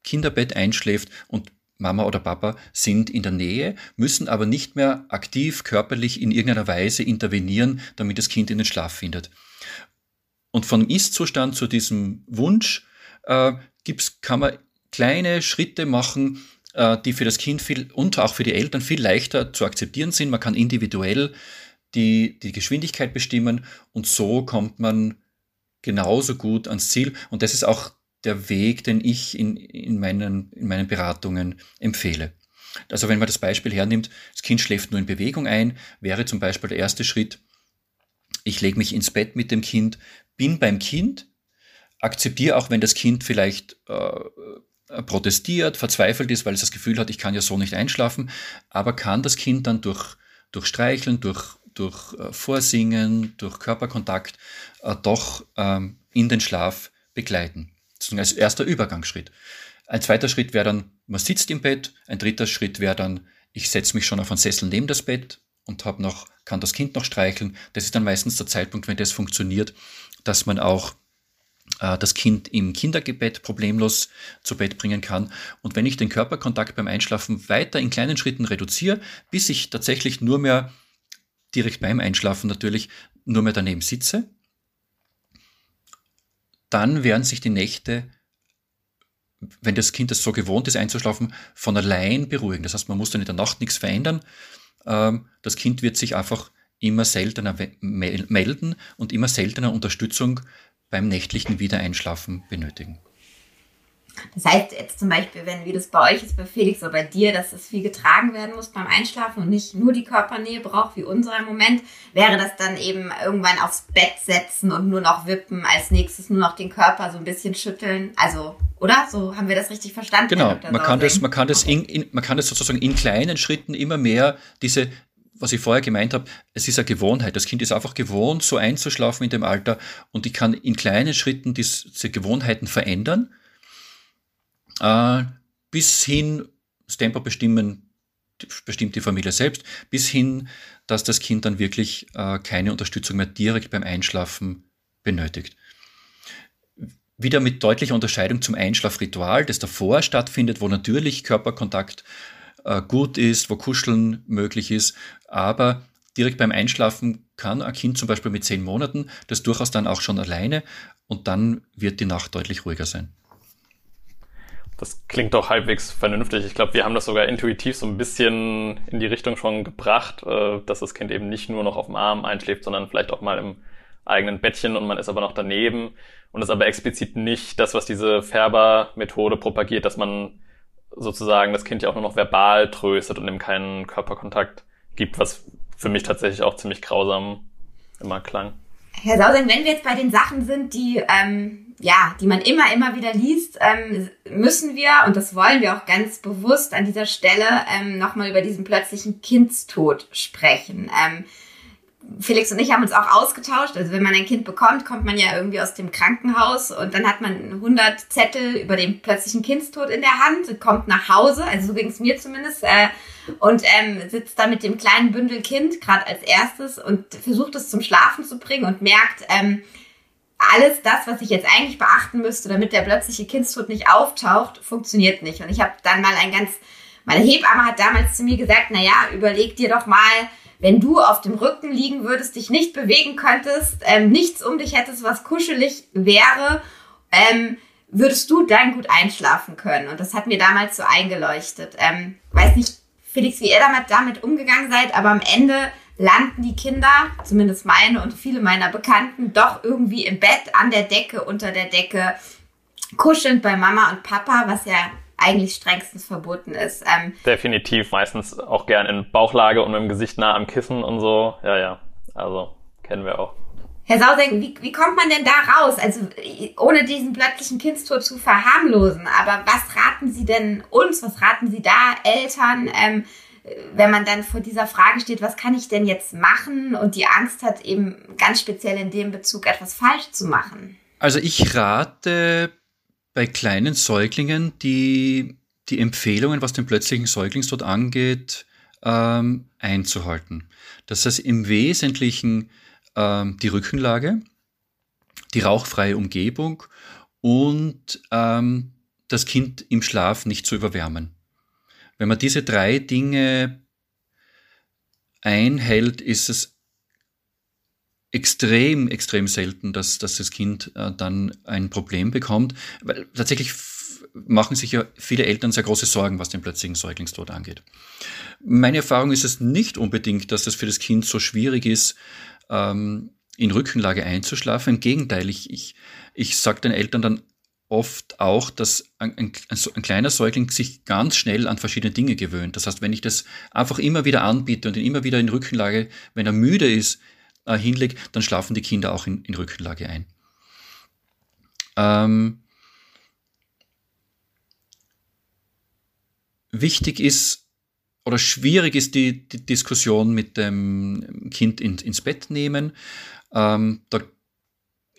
Kinderbett einschläft und Mama oder Papa sind in der Nähe, müssen aber nicht mehr aktiv körperlich in irgendeiner Weise intervenieren, damit das Kind in den Schlaf findet. Und vom Ist-Zustand zu diesem Wunsch äh, gibt's, kann man kleine Schritte machen, äh, die für das Kind viel und auch für die Eltern viel leichter zu akzeptieren sind. Man kann individuell die, die Geschwindigkeit bestimmen und so kommt man genauso gut ans Ziel. Und das ist auch der Weg, den ich in, in, meinen, in meinen Beratungen empfehle. Also wenn man das Beispiel hernimmt, das Kind schläft nur in Bewegung ein, wäre zum Beispiel der erste Schritt, ich lege mich ins Bett mit dem Kind, bin beim Kind, akzeptiere auch, wenn das Kind vielleicht äh, protestiert, verzweifelt ist, weil es das Gefühl hat, ich kann ja so nicht einschlafen, aber kann das Kind dann durch, durch Streicheln, durch, durch äh, Vorsingen, durch Körperkontakt äh, doch ähm, in den Schlaf begleiten. Als erster Übergangsschritt. Ein zweiter Schritt wäre dann, man sitzt im Bett. Ein dritter Schritt wäre dann, ich setze mich schon auf einen Sessel neben das Bett und habe noch, kann das Kind noch streicheln. Das ist dann meistens der Zeitpunkt, wenn das funktioniert, dass man auch äh, das Kind im Kindergebet problemlos zu Bett bringen kann. Und wenn ich den Körperkontakt beim Einschlafen weiter in kleinen Schritten reduziere, bis ich tatsächlich nur mehr direkt beim Einschlafen natürlich nur mehr daneben sitze, dann werden sich die Nächte, wenn das Kind das so gewohnt ist einzuschlafen, von allein beruhigen. Das heißt, man muss dann in der Nacht nichts verändern. Ähm, das Kind wird sich einfach immer seltener melden und immer seltener Unterstützung beim nächtlichen Wiedereinschlafen benötigen. Das heißt jetzt zum Beispiel, wenn wie das bei euch ist, bei Felix oder bei dir, dass es viel getragen werden muss beim Einschlafen und nicht nur die Körpernähe braucht, wie unserer im Moment, wäre das dann eben irgendwann aufs Bett setzen und nur noch wippen, als nächstes nur noch den Körper so ein bisschen schütteln. Also, oder? So haben wir das richtig verstanden? Genau, man kann, das, man, kann das in, in, man kann das sozusagen in kleinen Schritten immer mehr diese was ich vorher gemeint habe, es ist eine Gewohnheit. Das Kind ist einfach gewohnt, so einzuschlafen in dem Alter und ich kann in kleinen Schritten diese Gewohnheiten verändern, äh, bis hin, das Tempo bestimmen, bestimmt die Familie selbst, bis hin, dass das Kind dann wirklich äh, keine Unterstützung mehr direkt beim Einschlafen benötigt. Wieder mit deutlicher Unterscheidung zum Einschlafritual, das davor stattfindet, wo natürlich Körperkontakt äh, gut ist, wo Kuscheln möglich ist. Aber direkt beim Einschlafen kann ein Kind zum Beispiel mit zehn Monaten das durchaus dann auch schon alleine und dann wird die Nacht deutlich ruhiger sein. Das klingt doch halbwegs vernünftig. Ich glaube, wir haben das sogar intuitiv so ein bisschen in die Richtung schon gebracht, äh, dass das Kind eben nicht nur noch auf dem Arm einschläft, sondern vielleicht auch mal im eigenen Bettchen und man ist aber noch daneben und ist aber explizit nicht das, was diese Färber-Methode propagiert, dass man sozusagen das Kind ja auch nur noch verbal tröstet und ihm keinen Körperkontakt gibt, was für mich tatsächlich auch ziemlich grausam immer klang. Herr Sauseng, wenn wir jetzt bei den Sachen sind, die ähm, ja, die man immer, immer wieder liest, ähm, müssen wir, und das wollen wir auch ganz bewusst an dieser Stelle, ähm, nochmal über diesen plötzlichen Kindstod sprechen. Ähm, Felix und ich haben uns auch ausgetauscht. Also wenn man ein Kind bekommt, kommt man ja irgendwie aus dem Krankenhaus und dann hat man 100 Zettel über den plötzlichen Kindstod in der Hand, kommt nach Hause, also so ging es mir zumindest, äh, und ähm, sitzt da mit dem kleinen Bündel Kind gerade als erstes und versucht es zum Schlafen zu bringen und merkt, ähm, alles das, was ich jetzt eigentlich beachten müsste, damit der plötzliche Kindstod nicht auftaucht, funktioniert nicht. Und ich habe dann mal ein ganz, meine Hebamme hat damals zu mir gesagt, na ja, überleg dir doch mal, wenn du auf dem Rücken liegen würdest, dich nicht bewegen könntest, ähm, nichts um dich hättest, was kuschelig wäre, ähm, würdest du dann gut einschlafen können. Und das hat mir damals so eingeleuchtet. Ähm, weiß nicht, Felix, wie ihr damit, damit umgegangen seid, aber am Ende landen die Kinder, zumindest meine und viele meiner Bekannten, doch irgendwie im Bett, an der Decke, unter der Decke, kuschelnd bei Mama und Papa, was ja eigentlich strengstens verboten ist. Ähm, Definitiv, meistens auch gern in Bauchlage und mit dem Gesicht nah am Kissen und so. Ja, ja, also kennen wir auch. Herr Sauseng, wie, wie kommt man denn da raus? Also ohne diesen plötzlichen Kindstod zu verharmlosen, aber was raten Sie denn uns, was raten Sie da Eltern, ähm, wenn man dann vor dieser Frage steht, was kann ich denn jetzt machen und die Angst hat, eben ganz speziell in dem Bezug etwas falsch zu machen? Also ich rate bei kleinen Säuglingen die, die Empfehlungen, was den plötzlichen Säuglingstod angeht, ähm, einzuhalten. Das heißt im Wesentlichen ähm, die Rückenlage, die rauchfreie Umgebung und ähm, das Kind im Schlaf nicht zu überwärmen. Wenn man diese drei Dinge einhält, ist es extrem, extrem selten, dass, dass das Kind äh, dann ein Problem bekommt, weil tatsächlich machen sich ja viele Eltern sehr große Sorgen, was den plötzlichen Säuglingstod angeht. Meine Erfahrung ist es nicht unbedingt, dass es für das Kind so schwierig ist, ähm, in Rückenlage einzuschlafen. Im Gegenteil, ich, ich, ich sage den Eltern dann oft auch, dass ein, ein, ein, kleiner Säugling sich ganz schnell an verschiedene Dinge gewöhnt. Das heißt, wenn ich das einfach immer wieder anbiete und ihn immer wieder in Rückenlage, wenn er müde ist, äh, hinlege, dann schlafen die Kinder auch in, in Rückenlage ein. Ähm, wichtig ist oder schwierig ist die, die Diskussion mit dem Kind in, ins Bett nehmen. Ähm, da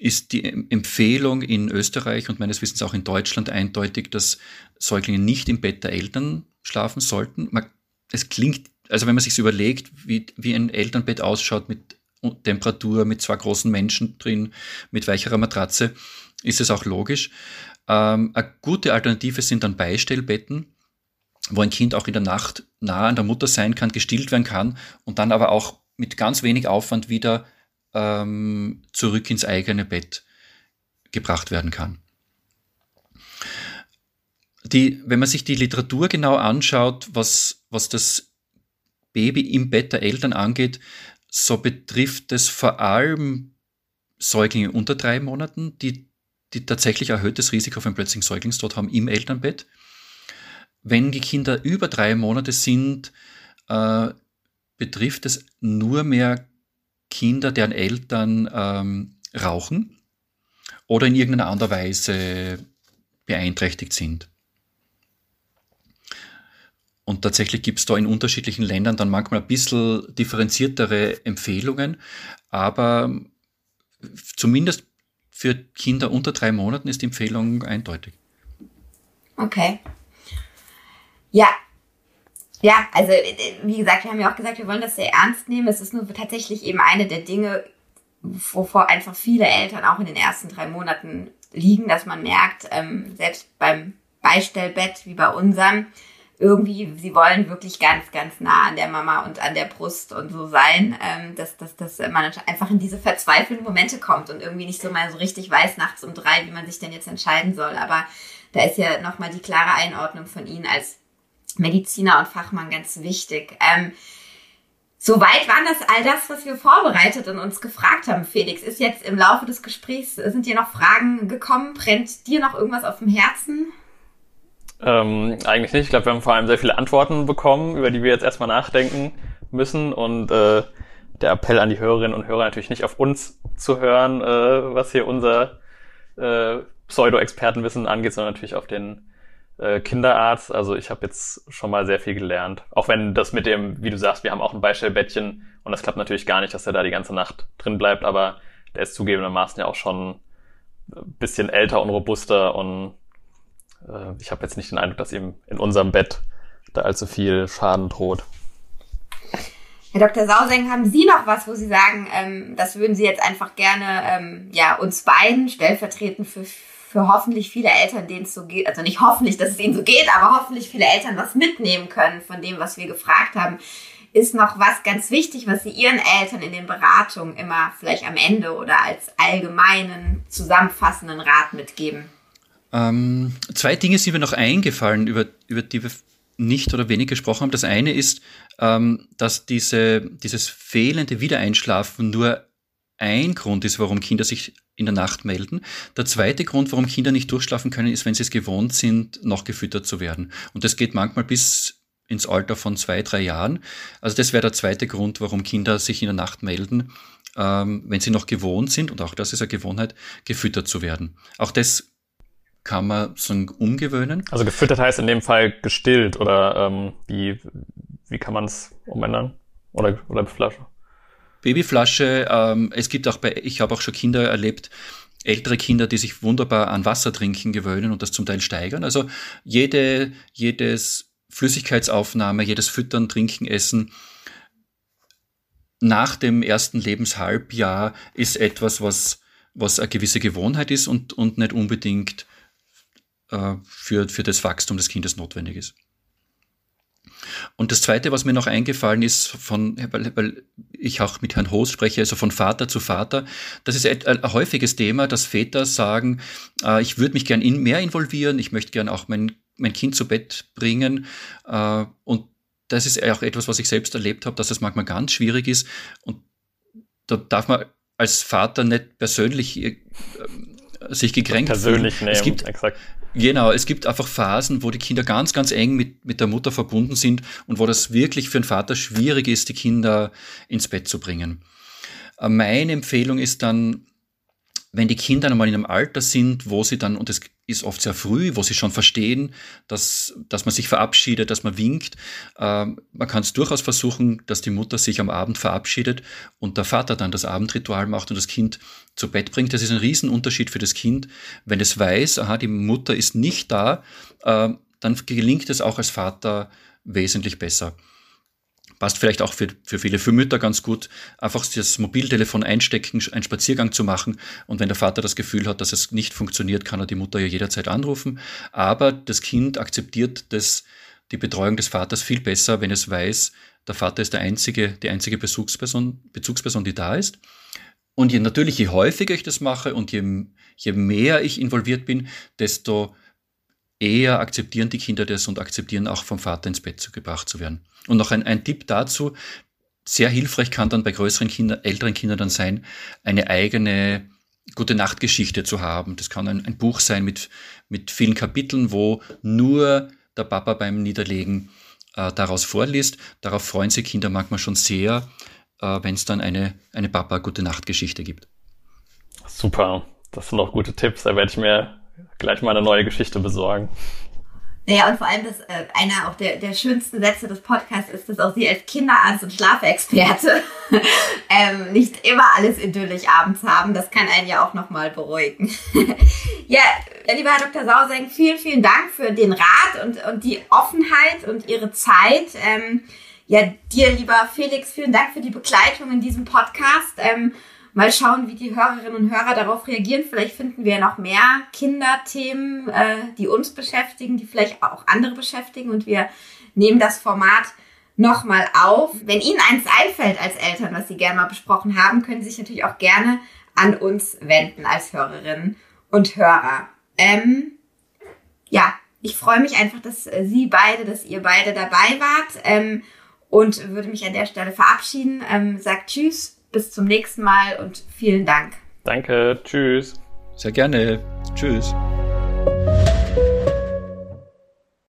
ist die Empfehlung in Österreich und meines Wissens auch in Deutschland eindeutig, dass Säuglinge nicht im Bett der Eltern schlafen sollten. Man, es klingt, also wenn man sich überlegt, wie, wie ein Elternbett ausschaut mit Temperatur, mit zwei großen Menschen drin, mit weicherer Matratze, ist es auch logisch. Ähm, eine gute Alternative sind dann Beistellbetten, wo ein Kind auch in der Nacht nah an der Mutter sein kann, gestillt werden kann und dann aber auch mit ganz wenig Aufwand wieder ähm, zurück ins eigene Bett gebracht werden kann. Die, wenn man sich die Literatur genau anschaut, was, was das Baby im Bett der Eltern angeht, so betrifft es vor allem Säuglinge unter drei Monaten, die, die tatsächlich erhöhtes Risiko auf einen plötzlichen Säuglingstod haben im Elternbett. Wenn die Kinder über drei Monate sind, äh, betrifft es nur mehr Kinder, deren Eltern ähm, rauchen oder in irgendeiner anderen Weise beeinträchtigt sind. Und tatsächlich gibt es da in unterschiedlichen Ländern dann manchmal ein bisschen differenziertere Empfehlungen, aber zumindest für Kinder unter drei Monaten ist die Empfehlung eindeutig. Okay. Ja. Ja, also wie gesagt, wir haben ja auch gesagt, wir wollen das sehr ernst nehmen. Es ist nur tatsächlich eben eine der Dinge, wovor einfach viele Eltern auch in den ersten drei Monaten liegen, dass man merkt, ähm, selbst beim Beistellbett wie bei unserem, irgendwie, sie wollen wirklich ganz, ganz nah an der Mama und an der Brust und so sein, ähm, dass, dass, dass man einfach in diese verzweifelnden Momente kommt und irgendwie nicht so mal so richtig weiß nachts um drei, wie man sich denn jetzt entscheiden soll. Aber da ist ja nochmal die klare Einordnung von Ihnen als Mediziner und Fachmann ganz wichtig. Ähm, Soweit waren das all das, was wir vorbereitet und uns gefragt haben, Felix. Ist jetzt im Laufe des Gesprächs, sind dir noch Fragen gekommen? Brennt dir noch irgendwas auf dem Herzen? Ähm, eigentlich nicht. Ich glaube, wir haben vor allem sehr viele Antworten bekommen, über die wir jetzt erstmal nachdenken müssen. Und äh, der Appell an die Hörerinnen und Hörer natürlich nicht auf uns zu hören, äh, was hier unser äh, Pseudo-Expertenwissen angeht, sondern natürlich auf den äh, Kinderarzt. Also ich habe jetzt schon mal sehr viel gelernt. Auch wenn das mit dem, wie du sagst, wir haben auch ein Beistellbettchen und das klappt natürlich gar nicht, dass er da die ganze Nacht drin bleibt, aber der ist zugegebenermaßen ja auch schon ein bisschen älter und robuster und äh, ich habe jetzt nicht den Eindruck, dass ihm in unserem Bett da allzu viel Schaden droht. Herr Dr. Sauseng, haben Sie noch was, wo Sie sagen, ähm, das würden Sie jetzt einfach gerne ähm, ja, uns beiden stellvertretend für, für hoffentlich viele Eltern, denen es so geht, also nicht hoffentlich, dass es ihnen so geht, aber hoffentlich viele Eltern was mitnehmen können von dem, was wir gefragt haben. Ist noch was ganz wichtig, was Sie Ihren Eltern in den Beratungen immer vielleicht am Ende oder als allgemeinen, zusammenfassenden Rat mitgeben? Ähm, zwei Dinge sind mir noch eingefallen, über, über die wir nicht oder wenig gesprochen haben. Das eine ist, ähm, dass diese, dieses fehlende Wiedereinschlafen nur ein Grund ist, warum Kinder sich in der Nacht melden. Der zweite Grund, warum Kinder nicht durchschlafen können, ist, wenn sie es gewohnt sind, noch gefüttert zu werden. Und das geht manchmal bis ins Alter von zwei, drei Jahren. Also das wäre der zweite Grund, warum Kinder sich in der Nacht melden, ähm, wenn sie noch gewohnt sind, und auch das ist eine Gewohnheit, gefüttert zu werden. Auch das kann man so umgewöhnen. Also gefüttert heißt in dem Fall gestillt oder ähm, wie, wie kann man es umändern? Oder, oder Flasche? Babyflasche, ähm, es gibt auch bei, ich habe auch schon Kinder erlebt, ältere Kinder, die sich wunderbar an Wasser trinken gewöhnen und das zum Teil steigern. Also jede, jedes Flüssigkeitsaufnahme, jedes Füttern, Trinken, Essen nach dem ersten Lebenshalbjahr ist etwas, was, was eine gewisse Gewohnheit ist und, und nicht unbedingt äh, für, für das Wachstum des Kindes notwendig ist. Und das Zweite, was mir noch eingefallen ist, von, weil, weil ich auch mit Herrn Hoos spreche, also von Vater zu Vater, das ist ein, ein häufiges Thema, dass Väter sagen, äh, ich würde mich gern in, mehr involvieren, ich möchte gern auch mein, mein Kind zu Bett bringen. Äh, und das ist auch etwas, was ich selbst erlebt habe, dass das manchmal ganz schwierig ist. Und da darf man als Vater nicht persönlich äh, sich gekränkt persönlich fühlen. Nehmen, es gibt, exakt. Genau, es gibt einfach Phasen, wo die Kinder ganz, ganz eng mit, mit der Mutter verbunden sind und wo das wirklich für einen Vater schwierig ist, die Kinder ins Bett zu bringen. Äh, meine Empfehlung ist dann, wenn die Kinder einmal in einem Alter sind, wo sie dann, und das ist oft sehr früh, wo sie schon verstehen, dass, dass man sich verabschiedet, dass man winkt, äh, man kann es durchaus versuchen, dass die Mutter sich am Abend verabschiedet und der Vater dann das Abendritual macht und das Kind zu Bett bringt. Das ist ein Riesenunterschied für das Kind, wenn es weiß, aha, die Mutter ist nicht da, äh, dann gelingt es auch als Vater wesentlich besser passt vielleicht auch für, für viele für Mütter ganz gut, einfach das Mobiltelefon einstecken, einen Spaziergang zu machen. Und wenn der Vater das Gefühl hat, dass es nicht funktioniert, kann er die Mutter ja jederzeit anrufen. Aber das Kind akzeptiert das, die Betreuung des Vaters viel besser, wenn es weiß, der Vater ist der einzige, die einzige Bezugsperson, Bezugsperson, die da ist. Und je, natürlich, je häufiger ich das mache und je, je mehr ich involviert bin, desto eher akzeptieren die Kinder das und akzeptieren auch vom Vater ins Bett gebracht zu werden. Und noch ein, ein Tipp dazu, sehr hilfreich kann dann bei größeren Kindern, älteren Kindern dann sein, eine eigene gute Nachtgeschichte zu haben. Das kann ein, ein Buch sein mit, mit vielen Kapiteln, wo nur der Papa beim Niederlegen äh, daraus vorliest. Darauf freuen sich Kinder manchmal schon sehr, äh, wenn es dann eine, eine Papa-Gute Nacht-Geschichte gibt. Super, das sind auch gute Tipps. Da werde ich mir gleich mal eine neue Geschichte besorgen. Naja, und vor allem, dass äh, einer auch der, der schönsten Sätze des Podcasts ist, dass auch Sie als Kinderarzt und Schlafexperte ähm, nicht immer alles idyllisch abends haben. Das kann einen ja auch nochmal beruhigen. ja, lieber Herr Dr. Sauseng, vielen, vielen Dank für den Rat und, und die Offenheit und Ihre Zeit. Ähm, ja, dir, lieber Felix, vielen Dank für die Begleitung in diesem Podcast. Ähm, mal schauen, wie die Hörerinnen und Hörer darauf reagieren. Vielleicht finden wir noch mehr Kinderthemen, äh, die uns beschäftigen, die vielleicht auch andere beschäftigen und wir nehmen das Format nochmal auf. Wenn Ihnen eins einfällt als Eltern, was Sie gerne mal besprochen haben, können Sie sich natürlich auch gerne an uns wenden als Hörerinnen und Hörer. Ähm, ja, ich freue mich einfach, dass äh, Sie beide, dass ihr beide dabei wart ähm, und würde mich an der Stelle verabschieden. Ähm, sagt Tschüss bis zum nächsten Mal und vielen Dank. Danke, tschüss. Sehr gerne. Tschüss.